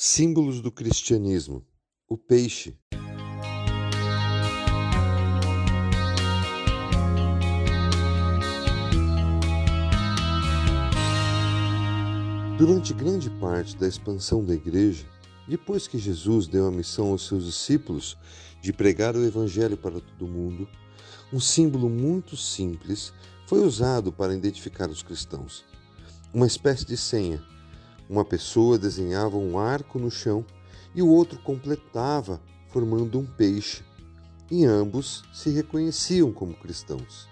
Símbolos do cristianismo: o peixe. Durante grande parte da expansão da igreja, depois que Jesus deu a missão aos seus discípulos de pregar o evangelho para todo mundo, um símbolo muito simples foi usado para identificar os cristãos. Uma espécie de senha uma pessoa desenhava um arco no chão e o outro completava, formando um peixe. E ambos se reconheciam como cristãos.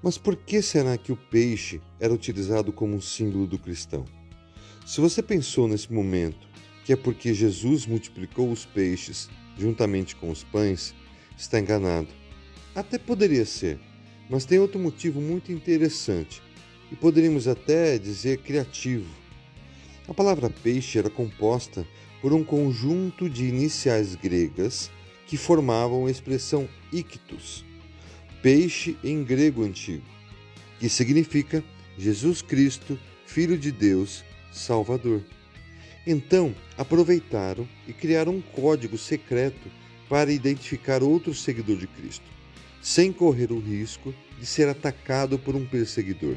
Mas por que será que o peixe era utilizado como um símbolo do cristão? Se você pensou nesse momento que é porque Jesus multiplicou os peixes juntamente com os pães, está enganado. Até poderia ser, mas tem outro motivo muito interessante e poderíamos até dizer criativo a palavra peixe era composta por um conjunto de iniciais gregas que formavam a expressão ictus, peixe em grego antigo, que significa Jesus Cristo, Filho de Deus, Salvador. Então, aproveitaram e criaram um código secreto para identificar outro seguidor de Cristo, sem correr o risco de ser atacado por um perseguidor.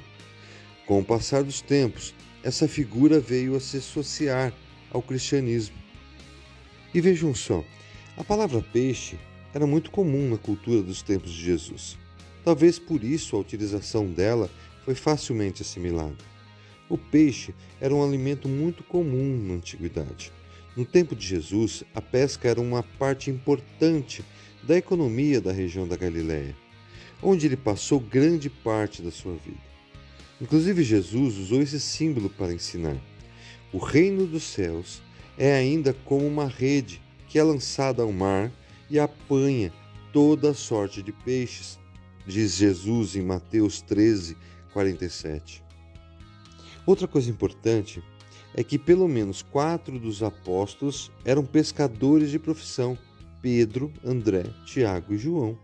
Com o passar dos tempos, essa figura veio a se associar ao cristianismo. E vejam só, a palavra peixe era muito comum na cultura dos tempos de Jesus. Talvez por isso a utilização dela foi facilmente assimilada. O peixe era um alimento muito comum na antiguidade. No tempo de Jesus, a pesca era uma parte importante da economia da região da Galiléia, onde ele passou grande parte da sua vida. Inclusive, Jesus usou esse símbolo para ensinar. O reino dos céus é ainda como uma rede que é lançada ao mar e apanha toda sorte de peixes, diz Jesus em Mateus 13, 47. Outra coisa importante é que pelo menos quatro dos apóstolos eram pescadores de profissão: Pedro, André, Tiago e João.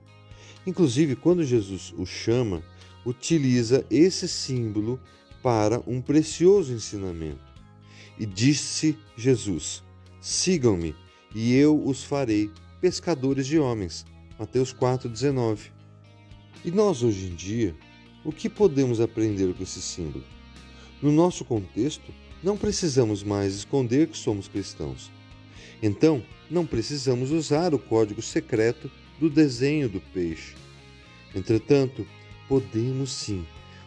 Inclusive, quando Jesus os chama, utiliza esse símbolo para um precioso ensinamento. E disse Jesus: Sigam-me, e eu os farei pescadores de homens. Mateus 4,19. E nós, hoje em dia, o que podemos aprender com esse símbolo? No nosso contexto, não precisamos mais esconder que somos cristãos. Então, não precisamos usar o código secreto do desenho do peixe. Entretanto, podemos sim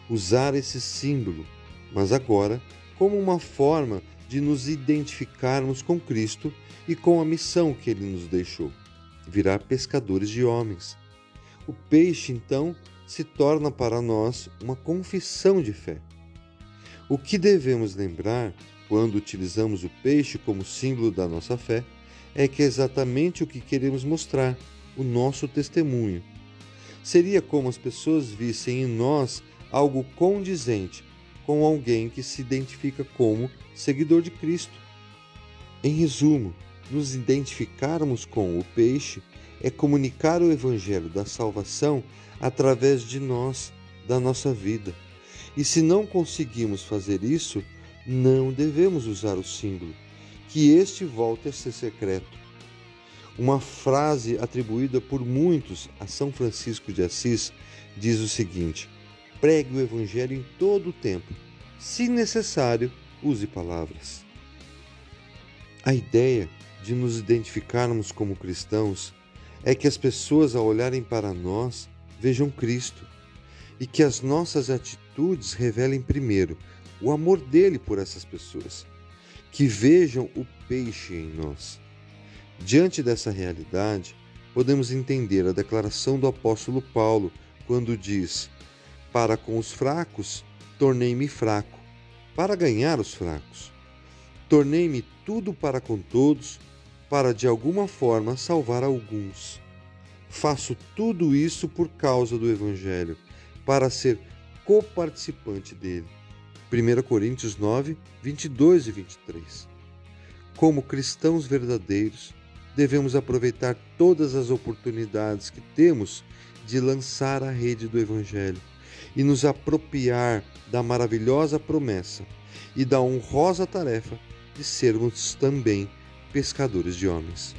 usar esse símbolo, mas agora como uma forma de nos identificarmos com Cristo e com a missão que ele nos deixou virar pescadores de homens. O peixe, então, se torna para nós uma confissão de fé. O que devemos lembrar quando utilizamos o peixe como símbolo da nossa fé é que é exatamente o que queremos mostrar, o nosso testemunho seria como as pessoas vissem em nós algo condizente com alguém que se identifica como seguidor de Cristo. Em resumo, nos identificarmos com o peixe é comunicar o evangelho da salvação através de nós, da nossa vida. E se não conseguimos fazer isso, não devemos usar o símbolo, que este volte a ser secreto uma frase atribuída por muitos a São Francisco de Assis diz o seguinte: pregue o Evangelho em todo o tempo. Se necessário, use palavras. A ideia de nos identificarmos como cristãos é que as pessoas, ao olharem para nós, vejam Cristo e que as nossas atitudes revelem primeiro o amor dele por essas pessoas, que vejam o peixe em nós Diante dessa realidade, podemos entender a declaração do apóstolo Paulo quando diz: Para com os fracos, tornei-me fraco, para ganhar os fracos. Tornei-me tudo para com todos, para de alguma forma salvar alguns. Faço tudo isso por causa do Evangelho, para ser coparticipante dele. 1 Coríntios 9, 22 e 23. Como cristãos verdadeiros, devemos aproveitar todas as oportunidades que temos de lançar a rede do Evangelho e nos apropriar da maravilhosa promessa e da honrosa tarefa de sermos também pescadores de homens.